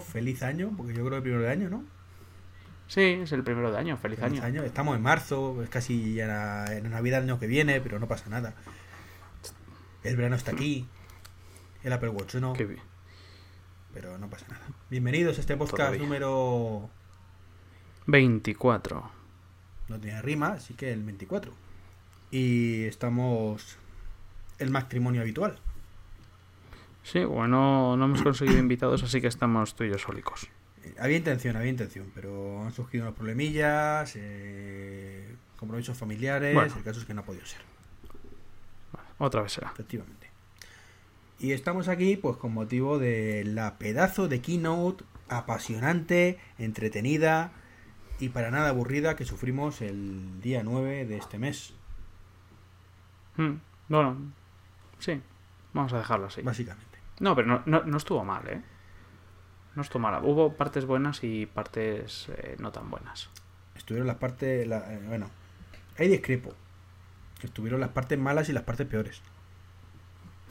feliz año, porque yo creo que el primero de año, ¿no? Sí, es el primero de año. Feliz, Feliz año. año. Estamos en marzo, es casi ya la, en Navidad del año que viene, pero no pasa nada. El verano está aquí, el Apple Watch no, Qué bien. pero no pasa nada. Bienvenidos a este podcast Todavía. número... 24. No tiene rima, así que el 24. Y estamos el matrimonio habitual. Sí, bueno, no hemos conseguido invitados, así que estamos tú y yo sólicos. Había intención, había intención, pero han surgido unos problemillas, eh, compromisos familiares, Bueno. el caso es que no ha podido ser, otra vez será. efectivamente. Y estamos aquí pues con motivo de la pedazo de keynote apasionante, entretenida y para nada aburrida que sufrimos el día 9 de este mes, Mm, bueno, sí, vamos a dejarlo así. básicamente. No, pero no, no, no estuvo mal, ¿eh? No estuvo mal. Hubo partes buenas y partes eh, no tan buenas. Estuvieron las partes, la- eh, bueno, hay discrepo. Estuvieron las partes malas y las partes peores.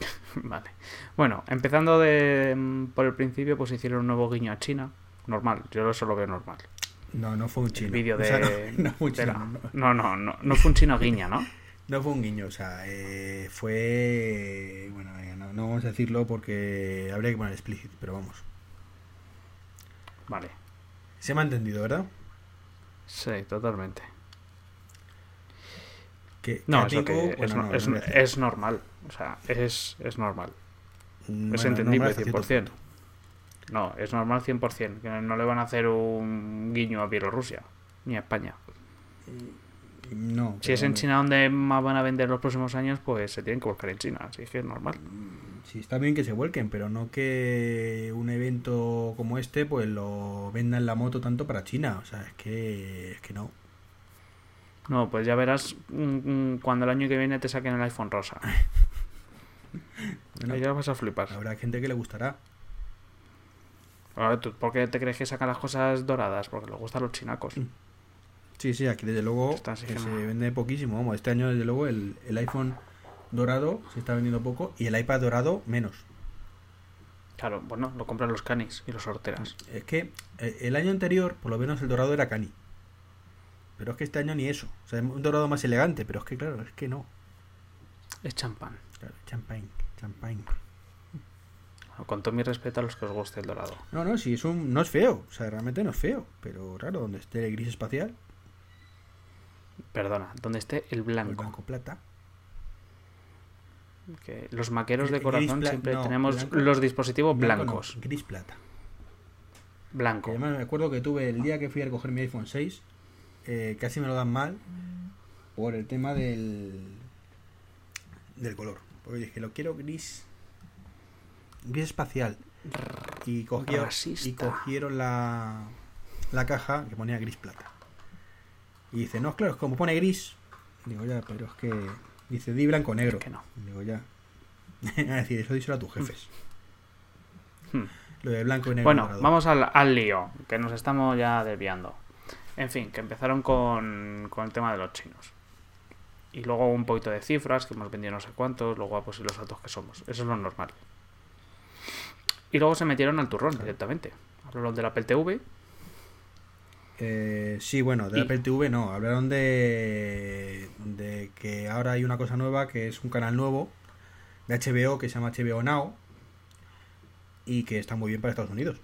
vale. Bueno, empezando de, mm, por el principio, pues hicieron un nuevo guiño a China. Normal, yo eso lo veo normal. No, no fue un chino. El vídeo O de... sea, no, no fue un de chino, la- no. No, no, no, no fue un chino guiña, ¿no? No fue un guiño, o sea, eh, fue... Bueno, no, no vamos a decirlo porque habría que poner explícito, pero vamos. Vale. Se me ha entendido, ¿verdad? Sí, totalmente. Que, No, eso que es, no- es, no normal. O sea, es, es normal. Bueno, es entendible me hace cierto 100%. punto. No, es normal 100%. Que no le van a hacer un guiño a Bielorrusia. Ni a España. No. Si es en China donde más van a vender los próximos años, pues se tienen que buscar en China. Así que es normal. Sí, está bien que se vuelquen, pero no que un evento como este pues lo vendan la moto tanto para China. O sea, es que, es que no. No, pues ya verás mm, mm, cuando el año que viene te saquen el iPhone rosa. Bueno, Ahí ya vas a flipar. habrá gente que le gustará. Ahora, ¿tú ¿Por qué te crees que sacan las cosas doradas? Porque les gustan los chinacos. Sí, sí, aquí desde luego que se vende poquísimo. Vamos, este año desde luego el, el iPhone dorado se está vendiendo poco y el iPad dorado menos. Claro, bueno, lo compran los canis y los horteras. Es que eh, el año anterior, por lo menos el dorado era cani. Pero es que este año ni eso. O sea, un dorado más elegante, pero es que claro, es que no. Es champán. Claro, champagne, champagne. Con todo mi respeto a los que os guste el dorado. No, no, sí, es un, no es feo. O sea, realmente no es feo. Pero claro, donde esté el gris espacial, Perdona, donde esté el el blanco. blanco plata. Que los maqueros de gris corazón siempre no, tenemos blanco- los dispositivos Blanco no, blancos. gris plata. Blanco. además me acuerdo que tuve el día que fui a recoger mi iPhone 6, eh, casi me lo dan mal por el tema del del color. Porque dije, lo quiero gris gris espacial. Y, cogió, y cogieron la, la caja que ponía gris plata. Y dice, no, claro, es como pone gris. Digo, ya, pero es que... Dice, di blanco negro. que no. Digo, ya. es decir, eso díselo a tus jefes. Hmm. Lo de blanco y negro. Bueno, vamos al, al lío, que nos estamos ya desviando. En fin, que empezaron con, con el tema de los chinos. Y luego un poquito de cifras, que hemos vendido no sé cuántos, lo guapos y los altos que somos. Eso es lo normal. Y luego se metieron al turrón directamente. Hablaron del Apple TV. Eh, sí, bueno, de Y- Apple TV no. Hablaron de, de que ahora hay una cosa nueva que es un canal nuevo de HBO que se llama HBO Now y que está muy bien para Estados Unidos.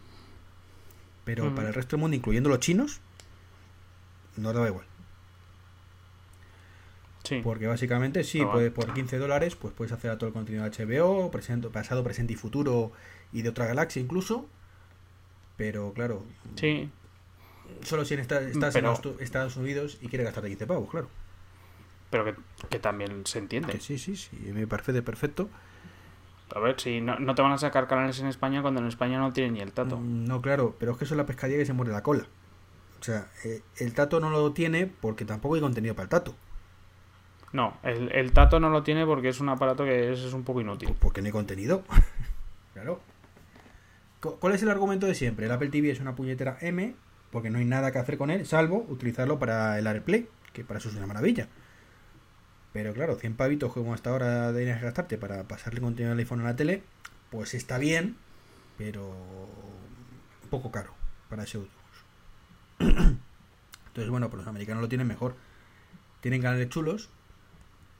Pero para el resto del mundo, incluyendo los chinos, no daba igual. Sí. Porque básicamente sí, puedes, por 15 dólares pues puedes hacer a todo el contenido de HBO, presente, pasado, presente y futuro y de otra galaxia incluso. Pero claro, Sí. Solo si en esta- estás Pero- en Estados Unidos y quieres gastarte 15 pavos, claro. Pero que, que también se entiende. Que sí, sí, sí, me parece perfecto. A ver, si no, no te van a sacar canales en España cuando en España no tienen ni el tato. Mm, No, claro, pero es que eso es la pescadilla que se muere la cola. O sea, eh, el tato no lo tiene porque tampoco hay contenido para el tato. No, el, el Tato no lo tiene porque es un aparato que es, es un poco inútil. Pues porque no hay contenido. claro. Cu- ¿Cuál es el argumento de siempre? El Apple TV es una puñetera M porque no hay nada que hacer con él, salvo utilizarlo para el AirPlay, que para eso es una maravilla. Pero claro, 100 pavitos como hasta ahora de gastarte para pasarle contenido al iPhone a la tele, pues está bien, pero poco caro para ese uso. Entonces, bueno, pues los americanos lo tienen mejor. Tienen canales chulos,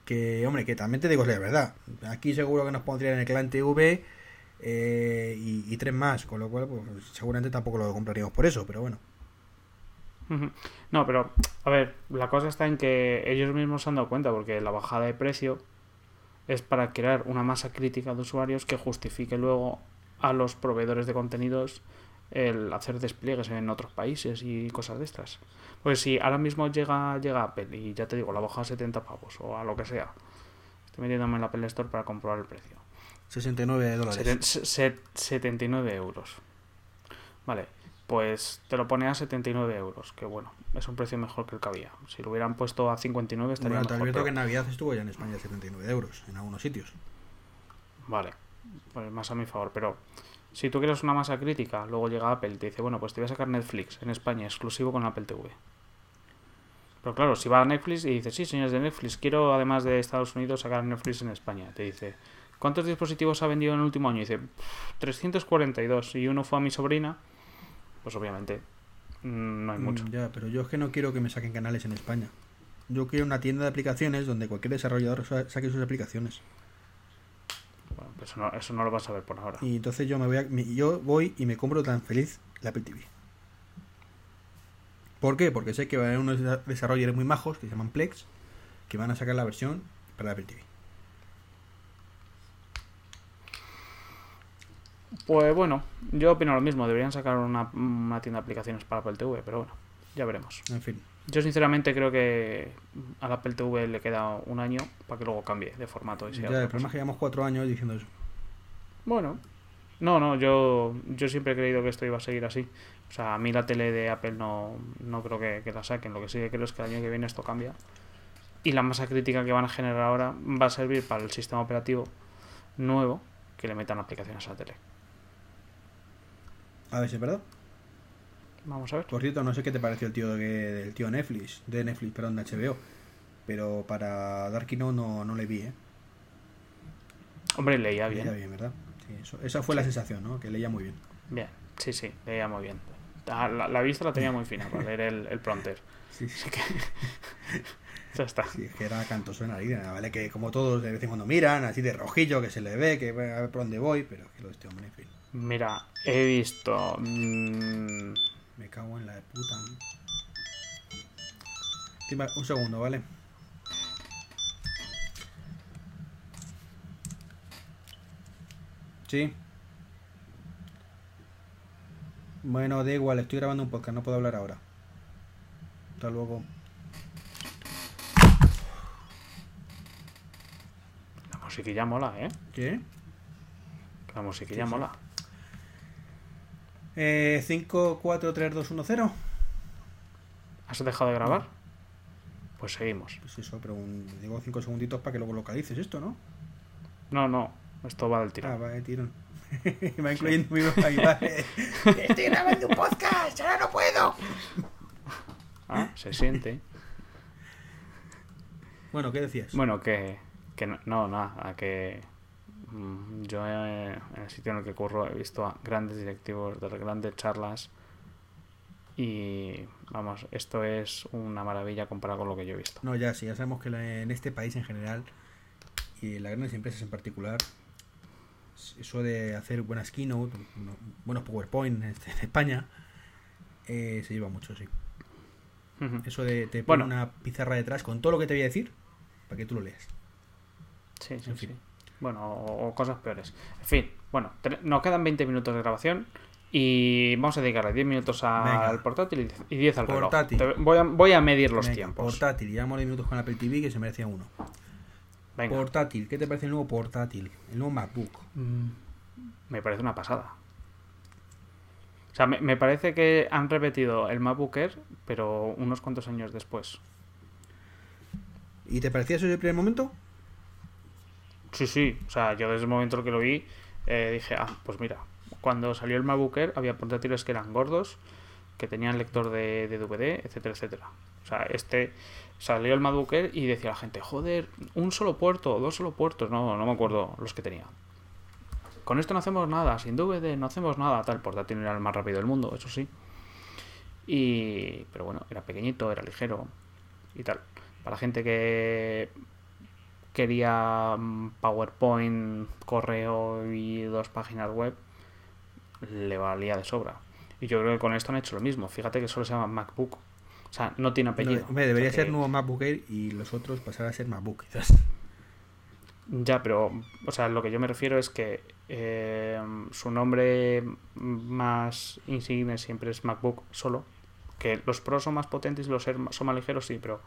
que, hombre, que también te digo la verdad. Aquí seguro que nos pondrían el Clan TV eh, y, y tres más, con lo cual, pues seguramente tampoco lo compraríamos por eso, pero bueno. No, pero, a ver, la cosa está en que ellos mismos se han dado cuenta porque la bajada de precio es para crear una masa crítica de usuarios que justifique luego a los proveedores de contenidos el hacer despliegues en otros países y cosas de estas. Pues si ahora mismo llega, llega Apple y ya te digo, la baja a 70 pavos o a lo que sea, estoy metiéndome en la Apple Store para comprobar el precio. 69 dólares. Seten- se- se- 79 euros. Vale, pues te lo pone a 79 euros, que bueno, es un precio mejor que el que había. Si lo hubieran puesto a 59 estaría Bueno, te mejor. pero- que en Navidad estuvo ya en España 79 euros, en algunos sitios. Vale, pues más a mi favor, pero si tú quieres una masa crítica, luego llega Apple y te dice, bueno, pues te voy a sacar Netflix en España, exclusivo con Apple TV. Pero claro, si va a Netflix y dice, sí, señores de Netflix, quiero además de Estados Unidos sacar Netflix en España, te dice, ¿cuántos dispositivos ha vendido en el último año? Y dice, "Pff, 342 y uno fue a mi sobrina, pues obviamente mm, no hay mucho. Mm, Ya, pero yo es que no quiero que me saquen canales en España. Yo quiero una tienda de aplicaciones donde cualquier desarrollador sa- saque sus aplicaciones. Bueno, pues eso no, eso no lo vas a ver por ahora. Y entonces yo me voy a- me- yo voy y me compro tan feliz la Apple TV. ¿Por qué? Porque sé que va a haber unos desa- desarrolladores muy majos que se llaman Plex que van a sacar la versión para la Apple TV. Pues bueno, yo opino lo mismo, deberían sacar una, una tienda de aplicaciones para Apple TV, pero bueno, ya veremos. En fin. Yo sinceramente creo que al Apple TV le queda un año para que luego cambie de formato y sea Ya, otra el problema es cosa. que llevamos cuatro años diciendo eso. Bueno, no, no, yo, yo siempre he creído que esto iba a seguir así. O sea, a mí la tele de Apple no, no creo que, que la saquen. Lo que sí que creo es que el año que viene esto cambia. Y la masa crítica que van a generar ahora va a servir para el sistema operativo nuevo que le metan aplicaciones a la tele. A ver si es verdad. Vamos a ver. Por cierto, no sé qué te pareció el tío de, del tío Netflix, de Netflix, perdón, de HBO. Pero para Darkino no, no le vi, ¿eh? Hombre, leía bien. Leía bien, ¿verdad? Sí, eso- esa fue la sensación, ¿no? Que leía muy bien. Bien, sí, sí, leía muy bien. Ah, La, la vista la tenía muy fina para leer el, el prompter. Sí, sí. Que. ya está. Sí, es que era cantoso en la línea, ¿vale? Que como todos de vez en cuando miran, así de rojillo, que se le ve, que a ver por dónde voy, pero que lo de este hombre, en fin. Mira, he visto. mm, Me cago en la de puta. Un segundo, ¿vale? Sí. Bueno, da igual, estoy grabando un podcast, no puedo hablar ahora. Hasta luego. la musiquilla mola, ¿eh? ¿Qué? La musiquilla mola. Eh, 5, 4, 3, 2, 1, 0. ¿Has dejado de grabar? Pues seguimos. Pues eso, pero un, digo 5 segunditos para que luego localices esto, ¿no? No, no, esto va del Ah, tirón. vale, tirón. Me va incluyendo mi voz ahí, vale. Estoy grabando un podcast, ahora no puedo. Ah, se siente. Bueno, ¿qué decías? Bueno, que, que no, no, nada, a que yo eh, en el sitio en el que curro he visto a grandes directivos de grandes charlas y vamos, esto es una maravilla comparado con lo que yo he visto. No, ya sí, ya sabemos que la- en este país en general y en las grandes empresas en particular, eso de hacer buenas keynote, bueno, buenos PowerPoint en, este- España, eh, se lleva mucho, sí. Eso de te Bueno. pone una pizarra detrás con todo lo que te voy a decir para que tú lo leas. Sí, sí, En sí. Bueno, o, o cosas peores. En fin, bueno, nos quedan 20 minutos de grabación y vamos a dedicarle 10 minutos al portátil y 10 y 10 al reloj. Portátil. Te- voy, a, voy a medir los Venga, tiempos. Portátil, llevamos 10 minutos con Apple TV que se merecía uno. Venga. Portátil, ¿qué te parece el nuevo portátil? El nuevo MacBook. Mm, Me parece una pasada. O sea, me, me parece que han repetido el MacBook Air, pero unos cuantos años después. ¿Y te parecía eso desde el primer momento? Sí, sí. O sea, yo desde el momento que lo vi, eh, dije, ah, pues mira, cuando salió el MacBook Air había portátiles que eran gordos, que tenían lector de, DVD, etcétera, etcétera. O sea, este salió el MacBook Air y decía la gente, joder, un solo puerto, dos solo puertos, no, no me acuerdo los que tenía. Con esto no hacemos nada, sin DVD no hacemos nada, tal, portátil era el más rápido del mundo, eso sí. Y, pero bueno, era pequeñito, era ligero y tal. Para gente que quería mm, PowerPoint, correo y dos páginas web, le valía de sobra. Y yo creo que con esto han hecho lo mismo. Fíjate que solo se llama MacBook. O sea, no tiene apellido. No, hombre, debería O sea ser que- nuevo MacBook Air y los otros pasar a ser MacBook, quizás. Ya, pero, o sea, lo que yo me refiero es que eh, su nombre más insigne siempre es MacBook solo. Que los Pro son más potentes y los son más ligeros, sí, pero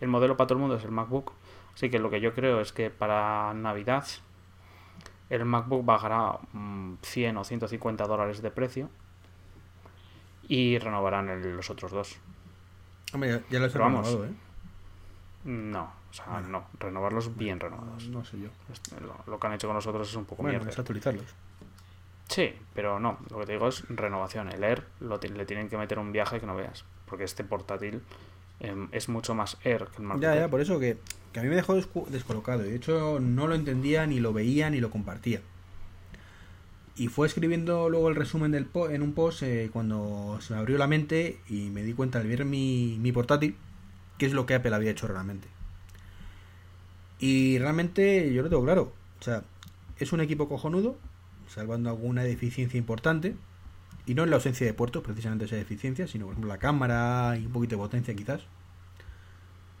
el modelo para todo el mundo es el MacBook. Así que lo que yo creo es que para Navidad el MacBook bajará mm, 100 o 150 dólares de precio y renovarán el- los otros dos. Hombre, ya, los he Pero vamos. renovado, ¿eh? No, o sea, Bueno. no, renovarlos bien renovados. No sé yo. Este, Lo, lo que han hecho con nosotros es un poco Bueno, mierda. es actualizarlos. Sí, pero no, lo que te digo es renovación. El Air lo le tienen que meter un viaje que no veas, porque este portátil em, es mucho más Air que el MacBook Ya, ya, por eso que, que a mí me dejó descolocado. y De hecho, no lo entendía, ni lo veía, ni lo compartía. Y fue escribiendo luego el resumen del po- en un post eh, cuando se me abrió la mente y me di cuenta al ver mi, mi portátil qué es lo que Apple había hecho realmente. Y realmente yo lo tengo claro. O sea, es un equipo cojonudo, salvando alguna deficiencia importante. Y no en la ausencia de puertos, precisamente esa deficiencia, sino por ejemplo la cámara y un poquito de potencia quizás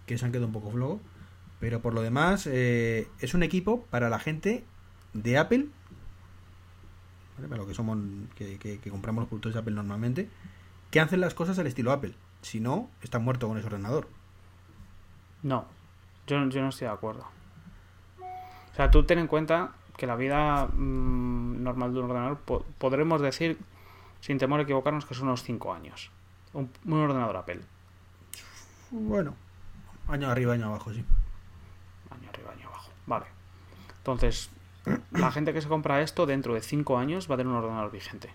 que se han quedado un poco flojos. Pero por lo demás, eh, es un equipo para la gente de Apple, ¿vale? para lo que somos, que, que- que compramos los productos de Apple normalmente, que hacen las cosas al estilo Apple. Si no, está muerto con ese ordenador. No, yo, yo no estoy de acuerdo. O sea, tú ten en cuenta que la vida mm, normal de un ordenador po- podremos decir, sin temor a equivocarnos, que son unos 5 años. Un, un ordenador Apple. Bueno, año arriba, año abajo, sí. Año arriba, año abajo. Vale. Entonces, la gente que se compra esto dentro de 5 años va a tener un ordenador vigente.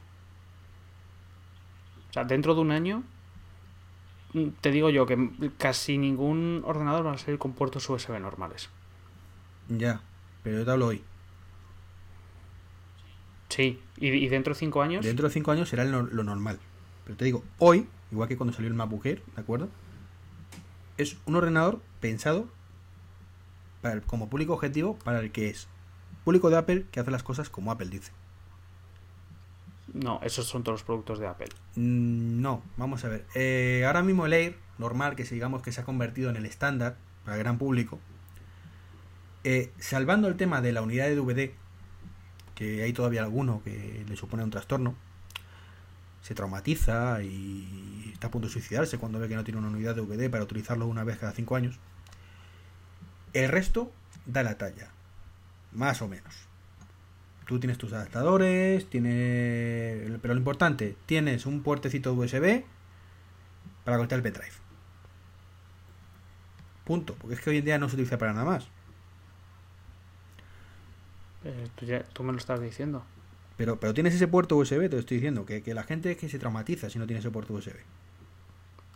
O sea, dentro de un año, mm, te digo yo que casi ningún ordenador va a salir con puertos USB normales. Ya, pero yo te hablo hoy. Sí, y, y dentro de 5 años, Dentro de 5 años será lo, lo normal. Pero te digo, hoy, igual que cuando salió el MacBook Air, ¿de acuerdo? Es un ordenador pensado para el- como público objetivo para el que es público de Apple que hace las cosas como Apple dice. no, esos son todos los productos de Apple. Mm, No, vamos a ver. Eh, ahora mismo el Air, normal, que digamos que se ha convertido en el estándar para el gran público, eh, salvando el tema de la unidad de DVD, que hay todavía alguno que le supone un trastorno, se traumatiza y está a punto de suicidarse cuando ve que no tiene una unidad de DVD para utilizarlo una vez cada cinco años. El resto da la talla, más o menos. Tú tienes tus adaptadores, tienes... pero lo importante, tienes un puertecito USB para conectar el pendrive. Punto, porque es que hoy en día no se utiliza para nada más. Eh, tú, ya- tú me lo estás diciendo. Pero, pero tienes ese puerto USB, te lo estoy diciendo, que, que la gente es que se traumatiza si no tiene ese puerto USB.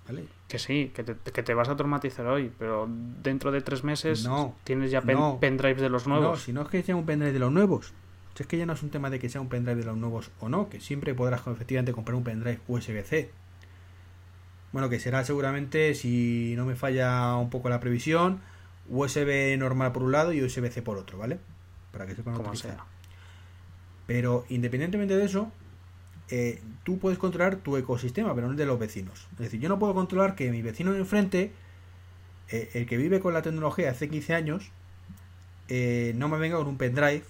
¿Vale? Que sí, que te, que te vas a traumatizar hoy, pero dentro de tres meses No, tienes ya pen- no. pendrives de los No, nuevos. si no es que sea un pendrive de los nuevos. Si es que ya no es un tema de que sea un pendrive de los nuevos o no, que siempre podrás efectivamente comprar un pendrive USB-C. Bueno, que será seguramente, si no me falla un poco la previsión, USB normal por un lado y USB-C por otro, ¿vale? Para que sepan como utilizar. sea. Pero independientemente de eso, eh, tú puedes controlar tu ecosistema, pero no el de los vecinos. Es decir, yo no puedo controlar que mi vecino de enfrente, eh, el que vive con la tecnología hace 15 años, eh, no me venga con un pendrive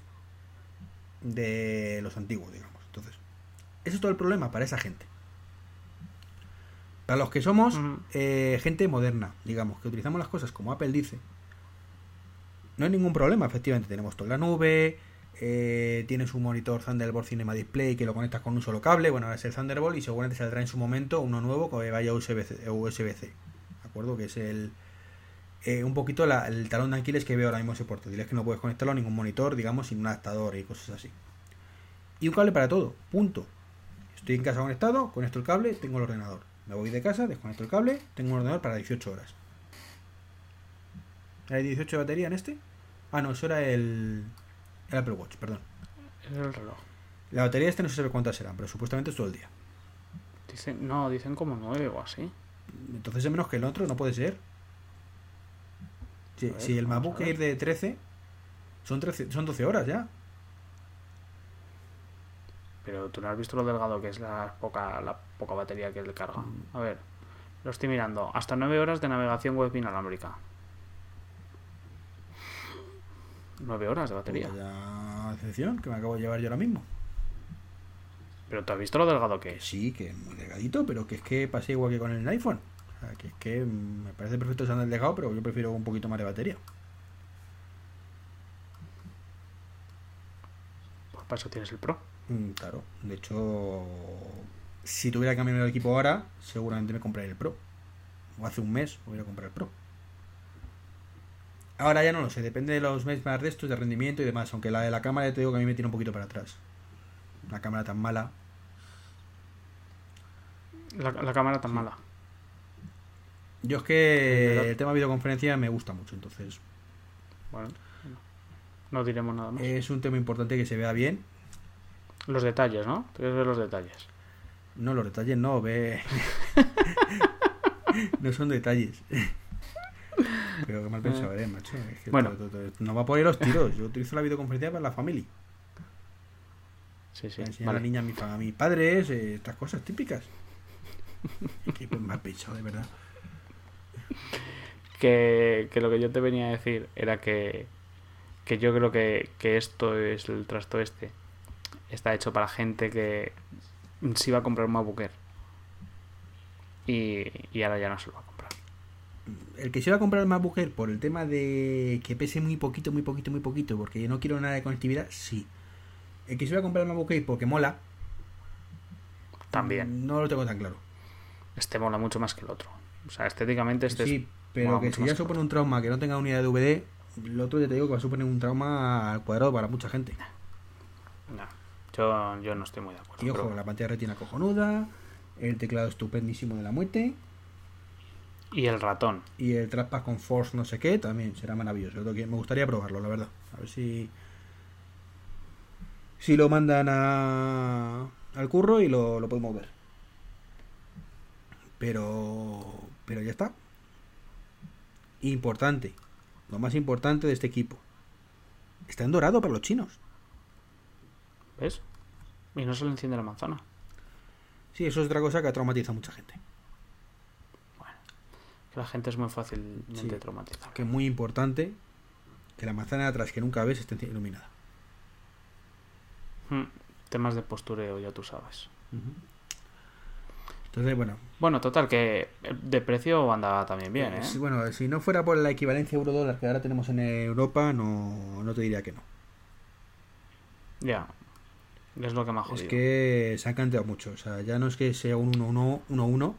de los antiguos, digamos. Entonces, ese es todo el problema para esa gente. Para los que somos eh, gente moderna, digamos, que utilizamos las cosas como Apple dice, no hay ningún problema, efectivamente. Tenemos toda la nube, Eh, tienes un monitor Thunderbolt Cinema Display que lo conectas con un solo cable. Bueno, es el Thunderbolt y seguramente saldrá en su momento uno nuevo que vaya USB-C. ¿De acuerdo? Que es el. eh, un poquito el talón de Aquiles que veo ahora mismo ese portátil. Es que no puedes conectarlo a ningún monitor, digamos, sin un adaptador y cosas así. Y un cable para todo. Punto. Estoy en casa conectado, conecto el cable, tengo el ordenador. Me voy de casa, desconecto el cable, tengo un ordenador para 18 horas. ¿Hay 18 de batería en este? Ah, no, eso era el, el Apple Watch, perdón. Es el reloj. La batería este no se sabe cuántas serán, pero supuestamente es todo el día. Dicen, no, dicen como nueve o así. Entonces es menos que el otro, no puede ser. Si, A ver, si el MacBook. Air de 13, son, 13, son 12 horas ya. Pero tú no has visto lo delgado que es la poca, la poca batería que le carga. Mm. A ver, lo estoy mirando. Hasta 9 horas de navegación web inalámbrica. 9 horas de batería. Vaya decepción que me acabo de llevar yo ahora mismo. Pero tú has visto lo delgado que es. sí, que es muy delgadito, pero que es que pasa igual que con el iPhone. O sea, que es que me parece perfecto usando el delgado, pero yo prefiero un poquito más de batería. Pues para eso tienes el Pro. Mm, claro, de hecho, si tuviera que cambiar el equipo ahora, seguramente me compraría el Pro. O hace un mes voy a comprar el Pro. Ahora ya no lo sé, depende de los meses más de estos, de rendimiento y demás. Aunque la de la cámara ya te digo que a mí me tiene un poquito para atrás. Una cámara tan mala. La, la cámara tan mala. Yo es que el tema videoconferencia me gusta mucho, entonces Bueno, no diremos nada más. es un tema importante que se vea bien. Los detalles, ¿no? Tienes que ver los detalles. No, los detalles no, ve. no son detalles. Pero qué mal pensado eres, macho. Es que Bueno. no va por ahí los tiros. Yo utilizo la videoconferencia para la familia. Sí, sí. Para enseñar a vale. la niña a, mi a mis padres, eh, estas cosas típicas. Es que pues, mal pensado, de verdad. que, que lo que yo te venía a decir era que, que yo creo que, que esto es el trasto este. Está hecho para gente que se iba a comprar un MacBook Air. Y, y ahora ya no se lo va a. El que se va a comprar el MacBook Air por el tema de que pese muy poquito, muy poquito, muy poquito, porque yo no quiero nada de conectividad, sí. El que se va a comprar el MacBook Air porque mola, También. no lo tengo tan claro. Este mola mucho más que el otro. O sea, estéticamente este es- sí, pero que si ya supone un trauma que no tenga unidad de DVD, el otro ya te digo que va a suponer un trauma al cuadrado para mucha gente. No, yo, yo no estoy muy de acuerdo. Y ojo, pero- la pantalla retina cojonuda, el teclado estupendísimo de la muerte Y el ratón. y el trackpad con Force no sé qué también será maravilloso. Lo que- Me gustaría probarlo, la verdad. A ver si si lo mandan a, al curro y lo, lo podemos ver. Pero pero ya está. Importante. Lo más importante de este equipo. Está en dorado para los chinos. ¿Ves? Y no se le enciende la manzana. Sí, eso es otra cosa que traumatiza a mucha gente. La gente es muy fácilmente Sí. traumatizada. que es muy importante que la manzana de atrás que nunca ves esté iluminada. Mm, Temas de postureo, ya tú sabes. Entonces, bueno, Bueno, total, que de precio andaba también bien, ¿eh? si, bueno, si no fuera por la equivalencia euro-dólar que ahora tenemos en Europa, no, no te diría que no. Ya. Es lo que me ha jodido. Es que se han canteado mucho. O sea, ya no es que sea un 1-1,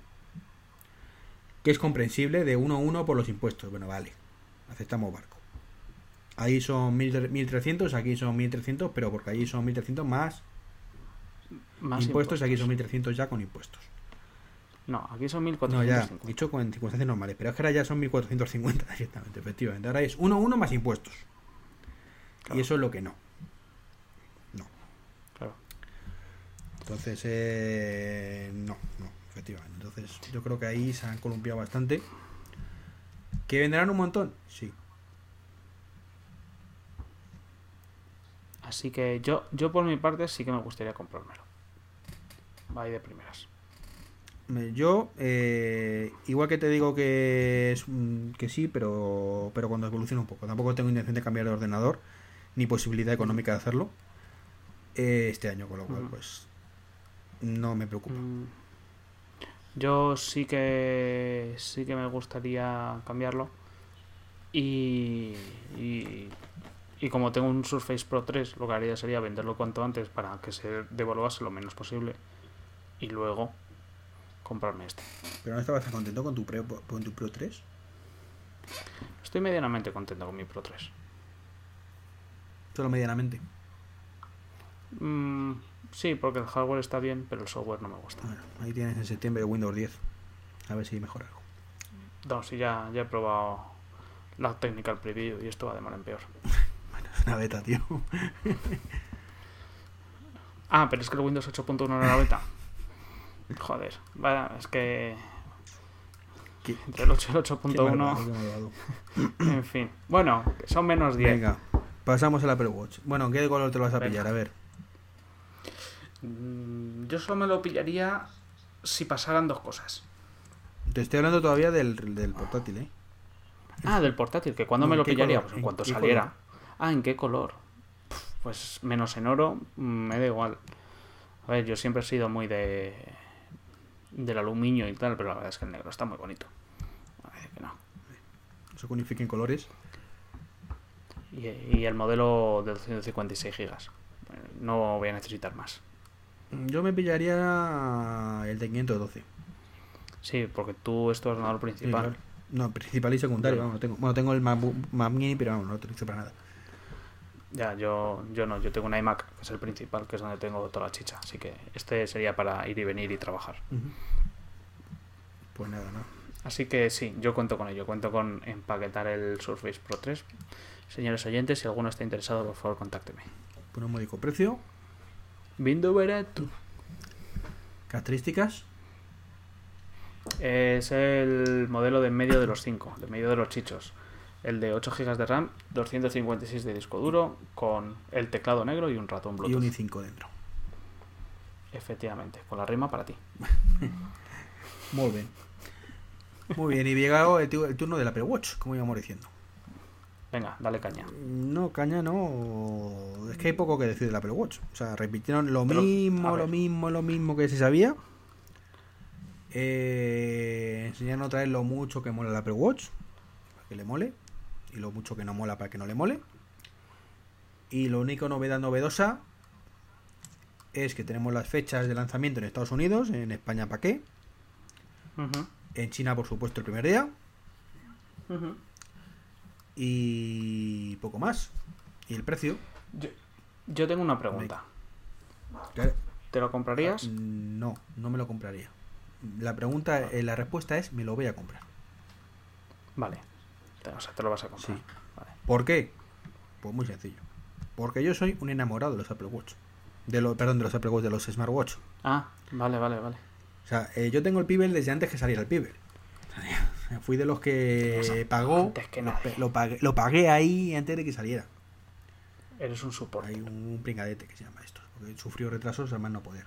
que es comprensible de 1-1 por los impuestos. Bueno, vale, aceptamos barco. Ahí son 1000 1300, aquí son 1300, pero porque allí son 1300 más, Más impuestos, y aquí son 1300 ya con impuestos. No, aquí son No, 1450. ya, dicho con circunstancias normales, pero es que ahora ya son 1450 directamente, efectivamente. Ahora es 1-1 más impuestos. Claro. Y eso es lo que no. No. Claro. Entonces, eh, no, no, efectivamente. Entonces, yo creo que ahí se han columpiado bastante. ¿Que venderán un montón? Sí. Así que yo, yo por mi parte sí que me gustaría comprármelo. Va ahí de primeras. Me- Yo, eh, igual que te digo que, es, que sí, pero, pero cuando evolucione un poco. Tampoco tengo intención de cambiar de ordenador, ni posibilidad económica de hacerlo eh, este año, con lo cual, pues, no me preocupa. Mm, Yo sí que sí que me gustaría cambiarlo. Y, y, Y como tengo un Surface Pro 3, lo que haría sería venderlo cuanto antes para que se devaluase lo menos posible. Y luego comprarme este. Pero no estabas contento con tu, Pro, con tu Pro 3. Estoy medianamente contento con mi Pro 3. Solo medianamente. Mm, sí, porque el hardware está bien, pero el software no me gusta. Bueno, ahí tienes en septiembre Windows 10. A ver si mejora algo. No, sí, ya, ya he probado la Technical Preview y esto va de mal en peor. Bueno, es una beta, tío. Ah, pero es que el Windows 8.1 no era la beta. Joder, vaya, es que ¿Qué? entre el 8 y el Qué 8.1, malvado, qué malvado. en fin. Bueno, son menos 10. Venga, pasamos al Apple Watch. Bueno, ¿qué color te lo vas a Venga. pillar? A ver. Mm, Yo solo me lo pillaría si pasaran dos cosas. Te estoy hablando todavía del, del portátil, ¿eh? Ah, del portátil, que cuando No, me ¿en lo pillaría, color? pues en ¿En cuanto saliera. color? Ah, ¿en qué color? Pues menos en oro, mm, me da igual. A ver, yo siempre he sido muy de del aluminio y tal, pero la verdad es que el negro está muy bonito. A ver, que no. Eso que unifiquen colores. Y, y el modelo de 256 gigas. No voy a necesitar más. Yo me pillaría el de 512. Sí, porque tú esto es ordenador Sí, principal. claro. No, principal y secundario, vamos, no tengo. Bueno, tengo el Mac, Mini, pero vamos, no lo utilizo para nada. Ya, yo, yo no, yo tengo un iMac, que es el principal, que es donde tengo toda la chicha. Así que este sería para ir y venir y trabajar. Pues nada, no. Así que sí, yo cuento con ello. Cuento con empaquetar el Surface Pro 3. Señores oyentes, si alguno está interesado, por favor, contácteme. Por un módico precio. Vindo barato. Características. Es el modelo de medio de los 5, de medio de los chichos. El de 8 GB de RAM, 256 de disco duro, con el teclado negro y un ratón Y Bluetooth. un i5 dentro. Efectivamente, con la rima para ti. Muy bien. Muy bien, y llegado el turno del Apple Watch, como íbamos diciendo. Venga, dale caña. No, caña, no. Es que hay poco que decir del Apple Watch. O sea, repitieron lo Pero, mismo, lo mismo, lo mismo que se sabía. Eh, enseñaron otra vez lo mucho que mola el Apple Watch, para que le mole. Y lo mucho que no mola para que no le mole. Y lo único novedad novedosa es que tenemos las fechas de lanzamiento en Estados Unidos, en España para qué, en China por supuesto el primer día ujú. Y poco más. Y el precio. Yo, yo tengo una pregunta. ¿Te lo comprarías? No, no me lo compraría. La pregunta, eh, la respuesta es, me lo voy a comprar. Vale. O sea, te lo vas a comprar. Sí. Vale. ¿Por qué? Pues muy sencillo. Porque yo soy un enamorado de los Apple Watch. De lo, perdón, de los Apple Watch, de los Smartwatch. Ah, vale, vale, vale. O sea, eh, yo tengo el Pibel desde antes que saliera el Pibel. Fui de los que O sea, pagó, antes que lo, nadie. lo pagué, lo pagué ahí antes de que saliera. Eres un soporte. Hay un pringadete que se llama esto. Porque sufrió retrasos a más no poder.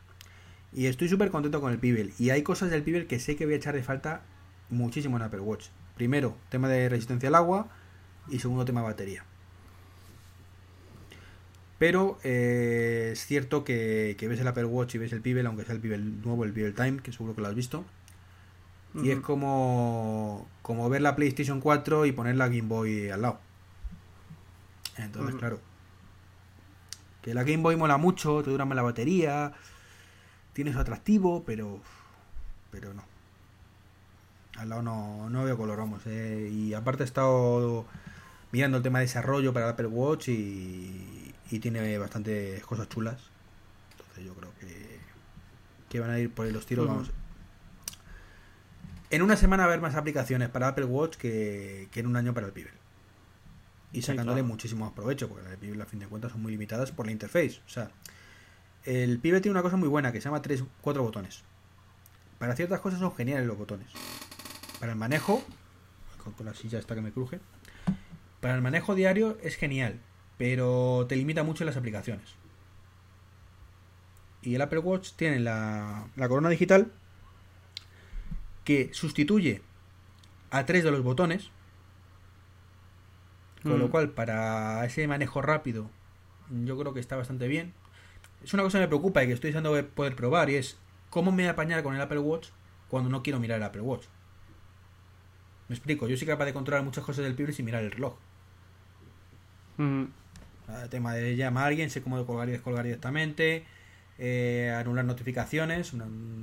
Y estoy súper contento con el Pibel. Y hay cosas del Pibel que sé que voy a echar de falta muchísimo en Apple Watch. Primero, tema de resistencia al agua. Y segundo, tema batería. Pero eh, es cierto que, que ves el Apple Watch y ves el Pibel, aunque sea el Pibel nuevo, el Pibel Time, que seguro que lo has visto. Y es como, como ver la PlayStation 4 y poner la Game Boy al lado. Entonces, claro. Que la Game Boy mola mucho, te dura más la batería, tiene su atractivo, pero. Pero no. Al lado no, no veo color, vamos. eh. Y aparte he estado mirando el tema de desarrollo para el Apple Watch y, y tiene bastantes cosas chulas. Entonces yo creo que, que van a ir por ahí los tiros, vamos. En una semana va a haber más aplicaciones para Apple Watch que, que en un año para el Pibel. Y Sí, sacándole claro. muchísimo más provecho, porque las de Pibel a fin de cuentas son muy limitadas por la interface. O sea, el Pibel tiene una cosa muy buena que se llama 3, 4 botones. Para ciertas cosas son geniales los botones. Para el manejo, con, con la silla esta que me cruje, para el manejo diario es genial, pero te limita mucho las aplicaciones. Y el Apple Watch tiene la, la corona digital que sustituye a tres de los botones, con lo Mm. cual para ese manejo rápido yo creo que está bastante bien. Es una cosa que me preocupa y que estoy deseando poder probar y es cómo me voy a apañar con el Apple Watch cuando no quiero mirar el Apple Watch. Me explico, yo soy capaz de controlar muchas cosas del Pibel sin mirar el reloj. El tema de llama a alguien, sé cómo colgar y descolgar directamente, eh, anular notificaciones,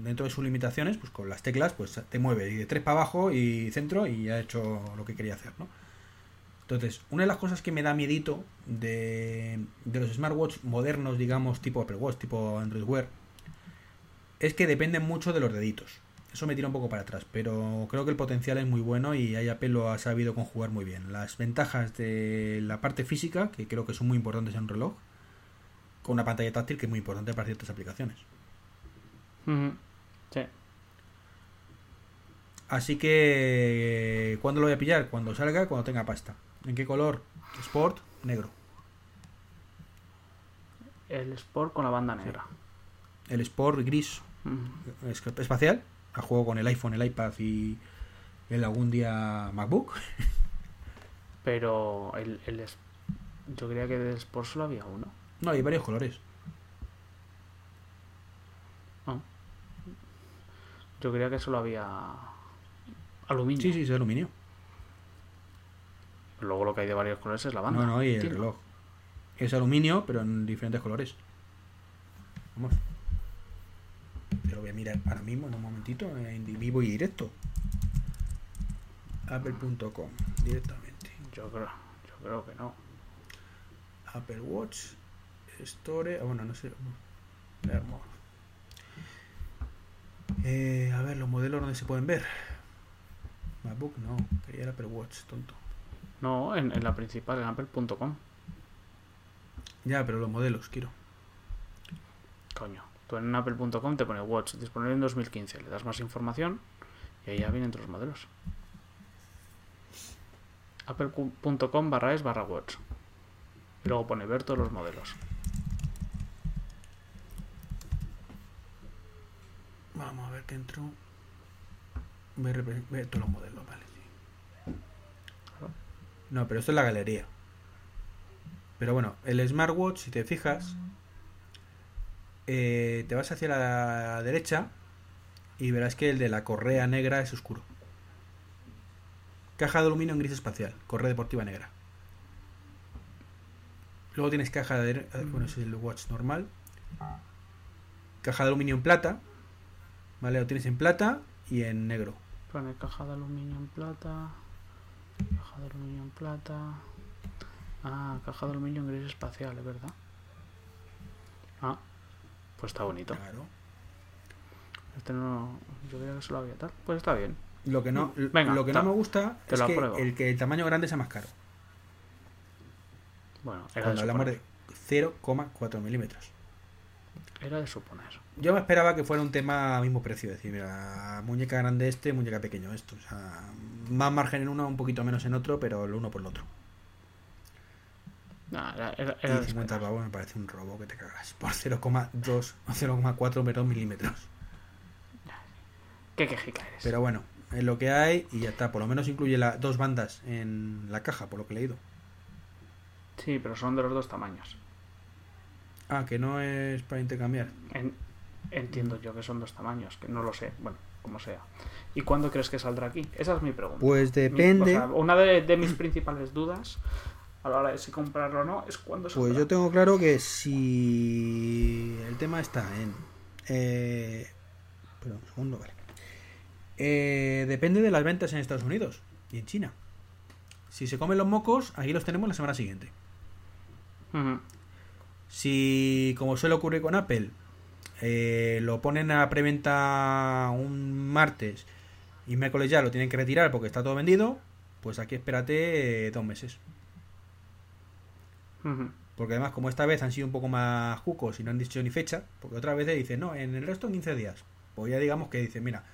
dentro de sus limitaciones, pues con las teclas, pues te mueve y de 3 para abajo y centro y ha hecho lo que quería hacer, ¿no? Entonces, una de las cosas que me da miedito de, de los smartwatch modernos, digamos, tipo Apple Watch, tipo Android Wear, es que dependen mucho de los deditos. Eso me tira un poco para atrás, pero creo que el potencial es muy bueno y Apple lo ha sabido conjugar muy bien. Las ventajas de la parte física, que creo que son muy importantes en un reloj, con una pantalla táctil que es muy importante para ciertas aplicaciones. Sí. Así que, ¿cuándo lo voy a pillar? Cuando salga, cuando tenga pasta. ¿En qué color? Sport, negro. El Sport con la banda negra. El Sport gris espacial. A juego con el iPhone, el iPad y el algún día MacBook. Pero el, el yo creía que del Sport solo había uno. No, hay varios colores. No. Yo creía que solo había aluminio. Sí, sí, es aluminio. Luego lo que hay de varios colores es la banda. No, no, y el reloj. Es aluminio, pero en diferentes colores. Vamos. Te lo voy a mirar ahora mismo, en un momentito, en vivo y directo. Apple.com, directamente. Yo creo, yo creo que no. Apple Watch, Store. ah, Bueno, no sé. Veamos. Eh, a ver, los modelos donde se pueden ver. MacBook, no. Quería el Apple Watch, tonto. No, en, en la principal, en apple.com. Ya, pero los modelos, quiero. Coño. Tú en apple.com te pone Watch disponible en 2015. Le das más información y ahí ya vienen todos los modelos. Apple.com barra es barra Watch. Y luego pone ver todos los modelos. Vamos a ver que entro. Ver todos los modelos, vale. sí. No, pero esto es la galería. Pero bueno, el smartwatch, si te fijas, eh, te vas hacia la derecha y verás que el de la correa negra es oscuro. Caja de aluminio en gris espacial, correa deportiva negra. Luego tienes caja de... eh, Bueno, es el watch normal. Caja de aluminio en plata. ¿Vale? Lo tienes en plata y en negro. Pone caja de aluminio en plata. Caja de aluminio en plata. Ah, caja de aluminio en gris espacial, es verdad. Ah, pues está bonito. Claro. Este no. Yo creía que solo había tal. Pues está bien. Lo que no, Venga, lo que ta- no me gusta te es lo que apruebo. el que el tamaño grande sea más caro. Bueno, era Cuando de, hablamos de 0,4 milímetros. Era de suponer. Yo me esperaba que fuera un tema a mismo precio. Es decir, mira, muñeca grande este, muñeca pequeño esto. O sea, más margen en uno, un poquito menos en otro, pero el uno por el otro. Nah, era, era, Y era de 50 esperar. pavos me parece un robo que te cagas. Por 0,2 o 0,4 perdón, milímetros. Qué quejica eres. Pero bueno, es lo que hay y ya está. Por lo menos incluye las dos bandas en la caja, por lo que he leído. Sí, pero son de los dos tamaños. Ah, que no es para intercambiar. En- entiendo yo que son dos tamaños, que no lo sé. Bueno, como sea. ¿Y cuándo crees que saldrá aquí? Esa es mi pregunta. Pues Mi- depende. o sea, una de, de mis principales dudas a la hora de si comprarlo o no es cuándo saldrá. Pues yo tengo claro que si el tema está en... Eh, perdón, un segundo, vale. Eh, depende de las ventas en Estados Unidos y en China. Si se comen los mocos, aquí los tenemos la semana siguiente. Ujú. Si, como suele ocurrir con Apple, eh, lo ponen a preventa un martes y miércoles ya lo tienen que retirar porque está todo vendido, pues aquí espérate eh, dos meses. Porque además, como esta vez han sido un poco más cucos y no han dicho ni fecha, porque otra vez dicen, no, en el resto en 15 días. Pues ya digamos que dicen, mira,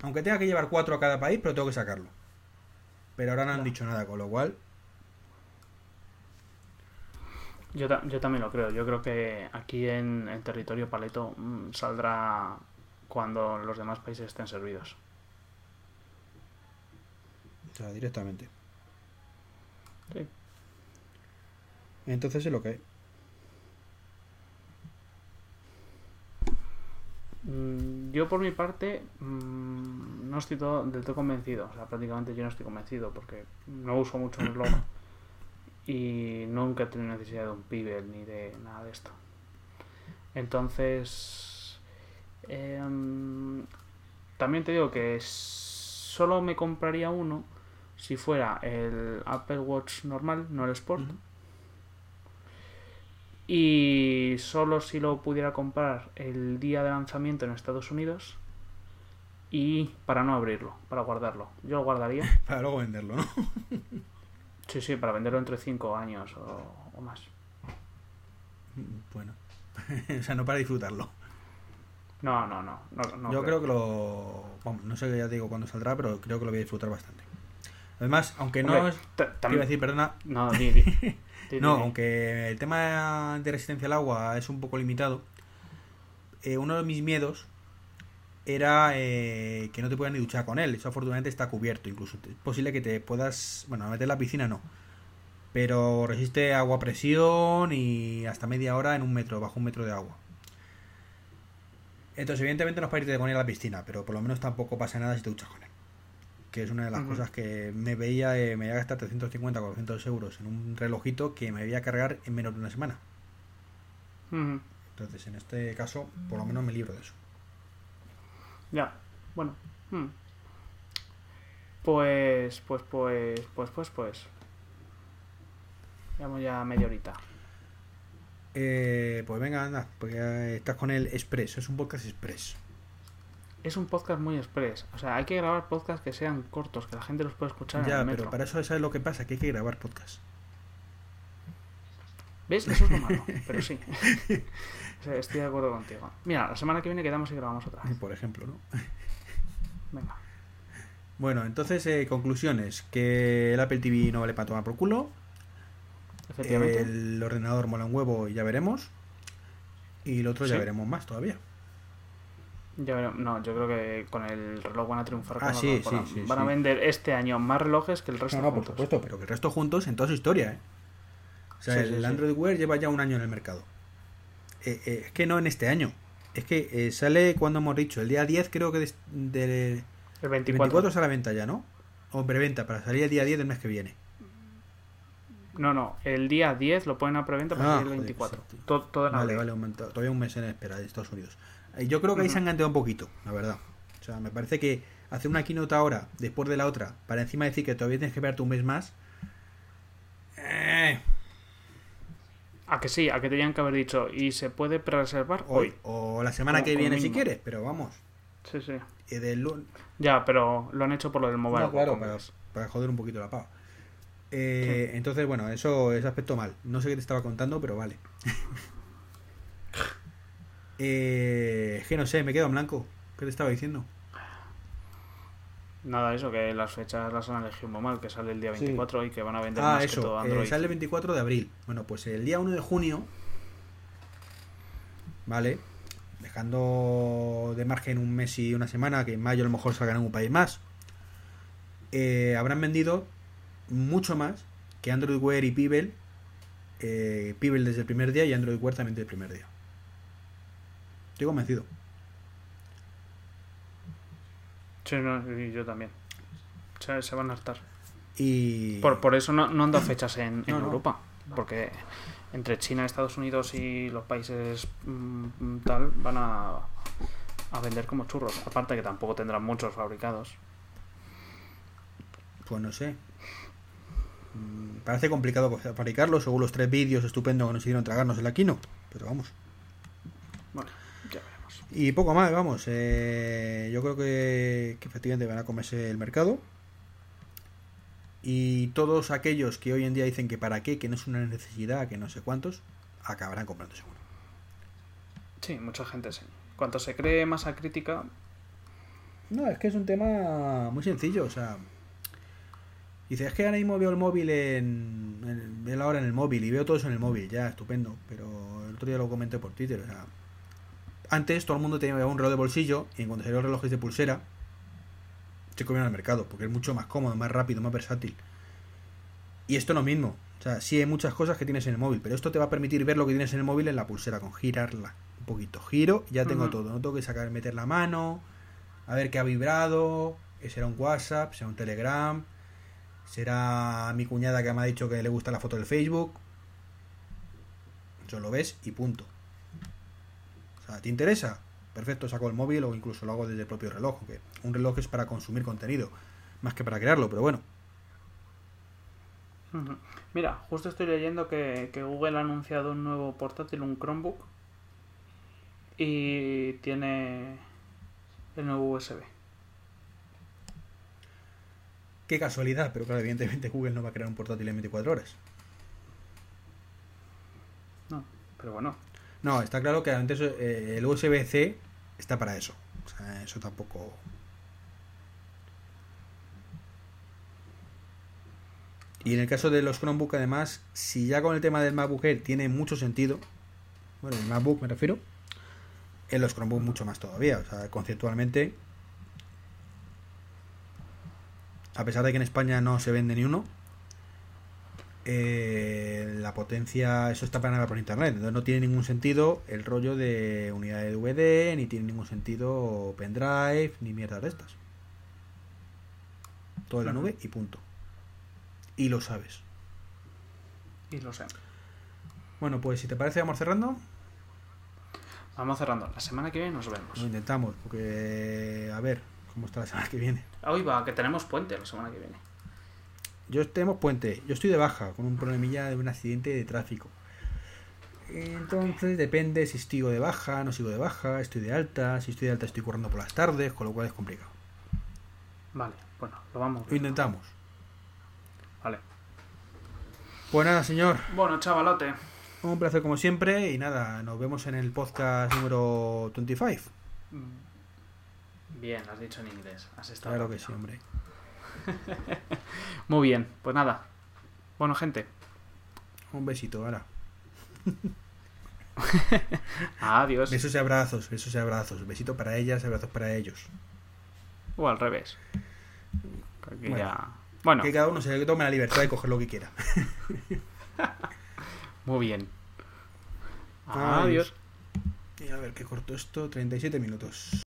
aunque tenga que llevar cuatro a cada país, pero tengo que sacarlo. Pero ahora no han dicho nada, con lo cual, Yo, ta- yo también lo creo. Yo creo que aquí en, en territorio paleto mm, saldrá cuando los demás países estén servidos. o sea, directamente. Sí. Entonces es lo que hay. Mm, Yo por mi parte mm, no estoy todo, del todo convencido. O sea, prácticamente yo no estoy convencido porque no uso mucho el reloj. Y nunca he tenido necesidad de un Pibel ni de nada de esto. Entonces, em, también te digo que solo me compraría uno si fuera el Apple Watch normal, no el Sport. Y solo si lo pudiera comprar el día de lanzamiento en Estados Unidos. Y para no abrirlo, para guardarlo. Yo lo guardaría. Para luego venderlo, ¿no? Sí, sí, para venderlo entre 5 años o, o más. Bueno. o sea, no para disfrutarlo. No, no, no. no, no Yo creo que lo. Vamos, no sé ya te digo cuándo saldrá, pero creo que lo voy a disfrutar bastante. Además, aunque no Hombre, te iba a decir, perdona. No, di, di. Di, di, No, aunque el tema de resistencia al agua es un poco limitado, eh, uno de mis miedos era eh, que no te puedas ni duchar con él. Eso afortunadamente está cubierto. Incluso es posible que te puedas. Bueno, meter en la piscina no. Pero resiste agua a presión y hasta media hora en un metro, bajo un metro de agua. Entonces, evidentemente no es para irte con él a la piscina, pero por lo menos tampoco pasa nada si te duchas con él. Que es una de las cosas que me veía, eh, me iba a gastar 350 o 400 euros en un relojito que me voy a cargar en menos de una semana. Entonces, en este caso, por lo menos me libro de eso. Ya, bueno. hmm. Pues, pues, pues, pues, pues, pues. Llevamos ya media horita. Eh, pues venga, anda, porque estás con el Express, es un podcast Express. Es un podcast muy express. O sea, hay que grabar podcasts que sean cortos, que la gente los pueda escuchar en Ya, el pero metro. para eso sabes lo que pasa, que hay que grabar podcast. ¿Ves? Eso es lo malo. Pero sí. O sea, Estoy de acuerdo contigo. Mira, la semana que viene quedamos y grabamos otra. vez. Por ejemplo, ¿no? Venga. Bueno, entonces, eh, conclusiones. Que el Apple TV no vale para tomar por culo. Efectivamente. El ordenador mola un huevo y ya veremos. Y el otro ya veremos más todavía. Ya veremos. No, yo creo que con el reloj van a triunfar. con Ah, sí, sí, Van a vender este año más relojes que el resto No, no, por supuesto, pero que el resto juntos en toda su historia, ¿eh? O sea, Sí, el sí. Android Wear lleva ya un año en el mercado. Eh, eh, es que no en este año. Es que eh, sale cuando hemos dicho, el día 10 creo que de, de- El el 24. 24 sale a la venta ya, ¿no? O preventa para salir el día 10 del mes que viene. No, no. El día 10 lo ponen a preventa para Ah, salir el joder, 24. sí, tío. To- todo en Vale, vale, un todavía un mes en espera de Estados Unidos. Eh, Yo creo que ahí se han ganteado un poquito, la verdad. O sea, me parece que hacer una keynote ahora, después de la otra, para encima decir que todavía tienes que esperarte un mes más. Eh, A que sí, a que tenían que haber dicho. ¿Y se puede pre-reservar hoy. hoy? O la semana que viene si quieres, pero vamos. Sí, sí. del Ya, pero lo han hecho por lo del mobile. No, claro, para, joder un poquito la pava. Eh, Entonces, bueno, eso es aspecto mal. No sé qué te estaba contando, pero vale. eh, es que no sé, me quedo en blanco. ¿Qué te estaba diciendo? Nada, eso, que las fechas las han elegido muy mal, que sale el día Sí. 24 y que van a vender Ah, más que eso, todo eh, Android. sale el 24 de abril. Bueno, pues el día 1 de junio, ¿vale? Dejando de margen un mes y una semana, que en mayo a lo mejor salgan en un país más, eh, habrán vendido mucho más que Android Wear y Pibel. Eh, Pibel desde el primer día y Android Wear también desde el primer día. Estoy convencido. Sí, no, y yo también. Se, se van a hartar. Y... Por, por eso no, no han dado fechas en, en No, no. Europa. Porque entre China, Estados Unidos y los países mm, tal van a, a vender como churros. Aparte que tampoco tendrán muchos fabricados. Pues no sé. Mm, Parece complicado fabricarlo según los tres vídeos estupendos que nos hicieron tragarnos en la Kino. Pero vamos. Bueno. Y poco más, vamos. eh, yo creo que, que efectivamente van a comerse el mercado. Y todos aquellos que hoy en día dicen que para qué, que no es una necesidad, que no sé cuántos, acabarán comprando seguro. Sí, mucha gente sí. Cuanto se cree masa crítica, No, es que es un tema muy sencillo, o sea. Dice, es que ahora mismo veo el móvil en. en- veo la hora en el móvil y veo todo eso en el móvil, ya, estupendo. Pero el otro día lo comenté por Twitter, o sea. Antes todo el mundo tenía un reloj de bolsillo y en cuanto salieron relojes de pulsera, se comieron al mercado, porque es mucho más cómodo, más rápido, más versátil. Y esto es lo mismo. O sea, sí hay muchas cosas que tienes en el móvil, pero esto te va a permitir ver lo que tienes en el móvil en la pulsera, con girarla un poquito. Giro, ya tengo todo. No tengo que sacar, meter la mano, a ver qué ha vibrado, que será un WhatsApp, será un Telegram, será mi cuñada que me ha dicho que le gusta la foto del Facebook. Yo lo ves y punto. Sea, ¿te interesa? Perfecto, saco el móvil o incluso lo hago desde el propio reloj. Que un reloj es para consumir contenido, más que para crearlo, pero bueno. Mira, justo estoy leyendo que, que Google ha anunciado un nuevo portátil, un Chromebook, y tiene el nuevo USB. Qué casualidad, pero claro, evidentemente Google no va a crear un portátil en 24 horas. No, pero bueno, No, está claro que antes eh, el USB-C está para eso. Eso tampoco. Y en el caso de los Chromebook, además, si ya con el tema del MacBook Air tiene mucho sentido, bueno, el MacBook me refiero, en los Chromebook mucho más todavía. O sea, conceptualmente, a pesar de que en España no se vende ni uno, eh, la potencia, eso está para por internet. Entonces no tiene ningún sentido el rollo de unidad de DVD, ni tiene ningún sentido pendrive, ni mierdas de estas. Todo en la nube y punto. Y lo sabes. y lo sé. Bueno, pues si te parece, vamos cerrando. Vamos cerrando. La semana que viene nos vemos. Lo intentamos, porque a ver cómo está la semana que viene. Hoy va, que tenemos puente la semana que viene. Yo tenemos puente, yo estoy de baja con un problemilla de un accidente de tráfico. Entonces depende si sigo de baja, no sigo de baja, estoy de alta, si estoy de alta estoy currando por las tardes, con lo cual es complicado. Vale, bueno, lo vamos. Lo intentamos. Vale. Pues nada, señor, Bueno, chavalote. un placer como siempre y nada, nos vemos en el podcast número 25. Mm. Bien, has dicho en inglés. Has estado Claro que sí, hombre. Muy bien, pues nada. Bueno, gente. Un besito, ahora. Adiós. Besos y abrazos, besos y abrazos. Besito para ellas, abrazos para ellos. O al revés. Aquí Bueno. ya- Bueno, Que cada uno se tome la libertad de coger lo que quiera. muy bien. Adiós. Adiós. Y a ver qué corto esto, 37 minutos.